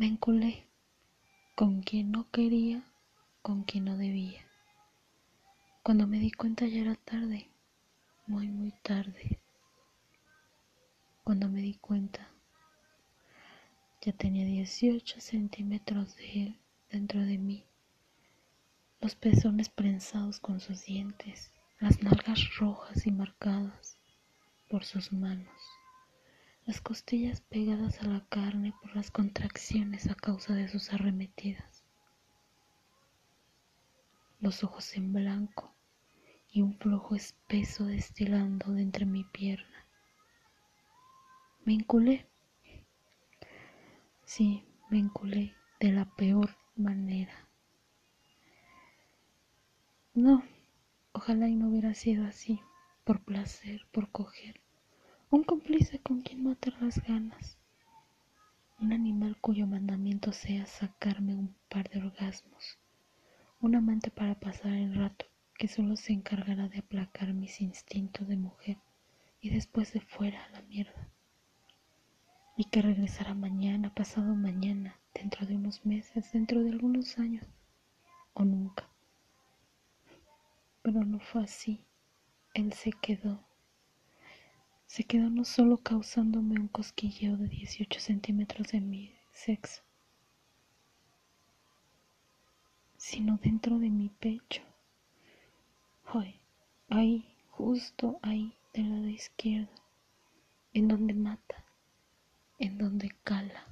Me enculé con quien no quería, con quien no debía. Cuando me di cuenta ya era tarde, muy, muy tarde. Cuando me di cuenta, ya tenía 18 centímetros de él dentro de mí, los pezones prensados con sus dientes, las nalgas rojas y marcadas por sus manos, las costillas pegadas a la carne por las contracciones a causa de sus arremetidas, los ojos en blanco y un flujo espeso destilando de entre mi pierna. Me enculé. Sí, me enculé de la peor manera. No, ojalá y no hubiera sido así, por placer, por coger, un cómplice con quien matar las ganas, un animal cuyo mandamiento sea sacarme un par de orgasmos, un amante para pasar el rato que solo se encargará de aplacar mis instintos de mujer y después de fuera a la mierda. Y que regresará mañana, pasado mañana, dentro de unos meses, dentro de algunos años, o nunca. Pero no fue así. Él se quedó. Se quedó no solo causándome un cosquilleo de 18 centímetros de mi sexo, sino dentro de mi pecho ahí, justo ahí del lado izquierdo, en donde mata, en donde cala.